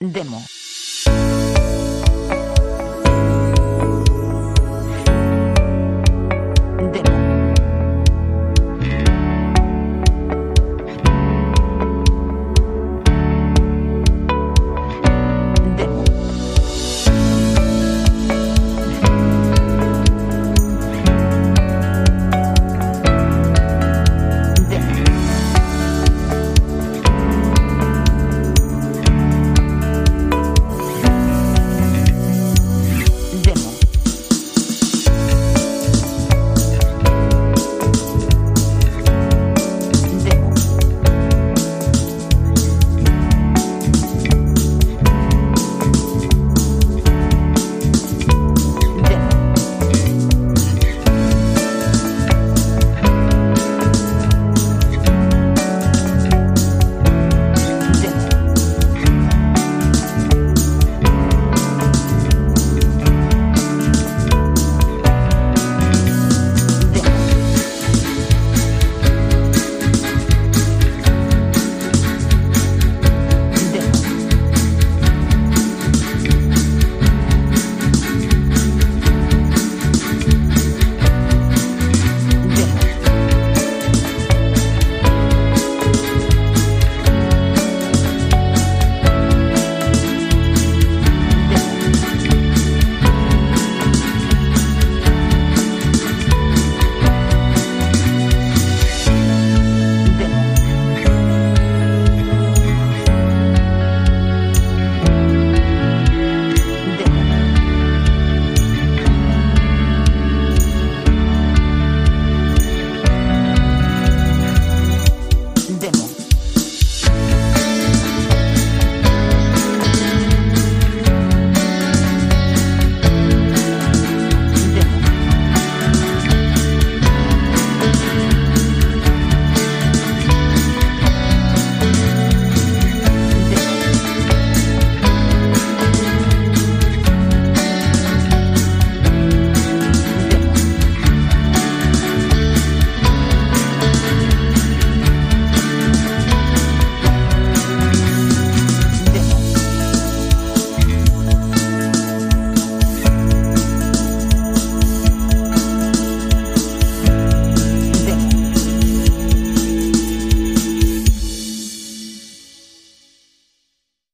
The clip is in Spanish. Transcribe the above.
Demo.